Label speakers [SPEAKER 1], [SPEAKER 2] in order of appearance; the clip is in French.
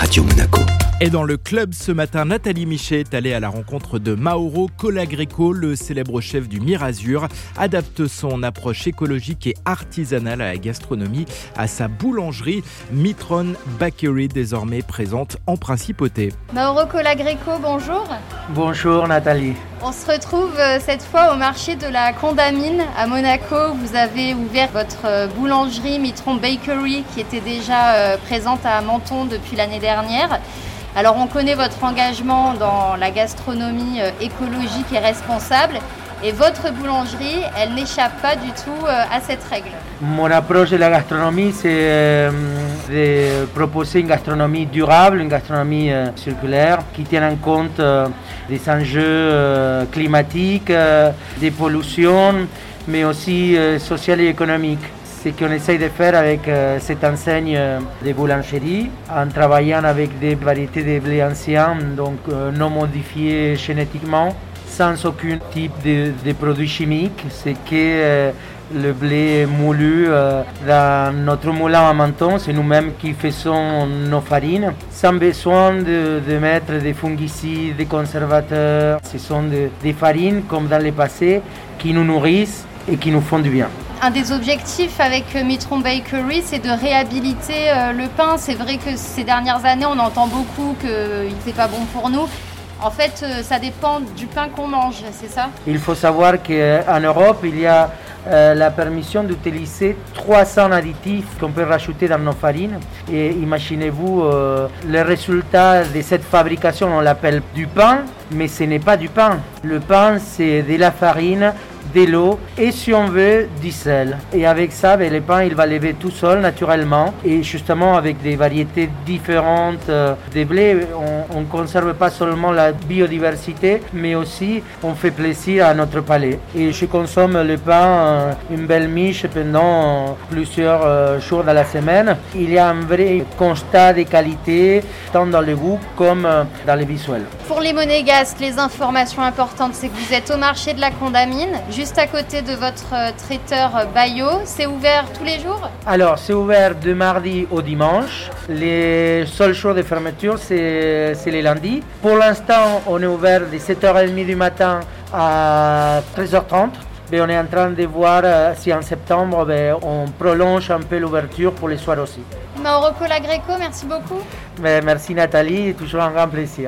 [SPEAKER 1] Radio Monaco.
[SPEAKER 2] Et dans le club ce matin, Nathalie Michet est allée à la rencontre de Mauro Colagreco, le célèbre chef du Mirazur, adapte son approche écologique et artisanale à la gastronomie à sa boulangerie Mitron Bakery, désormais présente en principauté.
[SPEAKER 3] Mauro Colagreco, bonjour.
[SPEAKER 4] Bonjour Nathalie.
[SPEAKER 3] On se retrouve euh, cette fois au marché de la Condamine à Monaco. Vous avez ouvert votre euh, boulangerie Mitron Bakery qui était déjà euh, présente à Menton depuis l'année dernière. Alors on connaît votre engagement dans la gastronomie écologique et responsable. Et votre boulangerie, elle n'échappe pas du tout à cette règle.
[SPEAKER 4] Mon approche de la gastronomie, c'est de proposer une gastronomie durable, une gastronomie circulaire qui tienne en compte des enjeux climatiques, des pollutions, mais aussi sociales et économiques ce qu'on essaye de faire avec cette enseigne de boulangerie, en travaillant avec des variétés de blé anciens, donc non modifiés génétiquement, sans aucun type de, produits chimiques, c'est que le blé moulu dans notre moulin à menton, c'est nous-mêmes qui faisons nos farines, sans besoin de, mettre des fongicides, des conservateurs. Ce sont des farines comme dans le passé qui nous nourrissent et qui nous font du bien.
[SPEAKER 3] Un des objectifs avec Mitron Bakery, c'est de réhabiliter le pain. C'est vrai que ces dernières années, on entend beaucoup qu'il n'était pas bon pour nous. En fait, ça dépend du pain qu'on mange, c'est ça?
[SPEAKER 4] Il faut savoir qu'en Europe, il y a la permission d'utiliser 300 additifs qu'on peut rajouter dans nos farines. Et imaginez-vous le résultat de cette fabrication, on l'appelle du pain, mais ce n'est pas du pain. Le pain, c'est de la farine de l'eau et si on veut du sel. Et avec ça, ben, le pain il va lever tout seul naturellement et justement avec des variétés différentes de blé, on ne conserve pas seulement la biodiversité mais aussi on fait plaisir à notre palais. Et je consomme le pain, une belle miche pendant plusieurs jours dans la semaine. Il y a un vrai constat de qualité tant dans le goût comme dans le visuel.
[SPEAKER 3] Pour les monégasques, les informations importantes, c'est que vous êtes au marché de la Condamine, juste à côté de votre traiteur Bayo. C'est ouvert tous les jours?
[SPEAKER 4] Alors, c'est ouvert de mardi au dimanche. Les seuls jours de fermeture, c'est les lundis. Pour l'instant, on est ouvert de 7h30 du matin à 13h30. Mais on est en train de voir si en septembre, ben, on prolonge un peu l'ouverture pour les soirs aussi.
[SPEAKER 3] Mauro Colagreco, merci beaucoup.
[SPEAKER 4] Mais merci Nathalie, toujours un grand plaisir.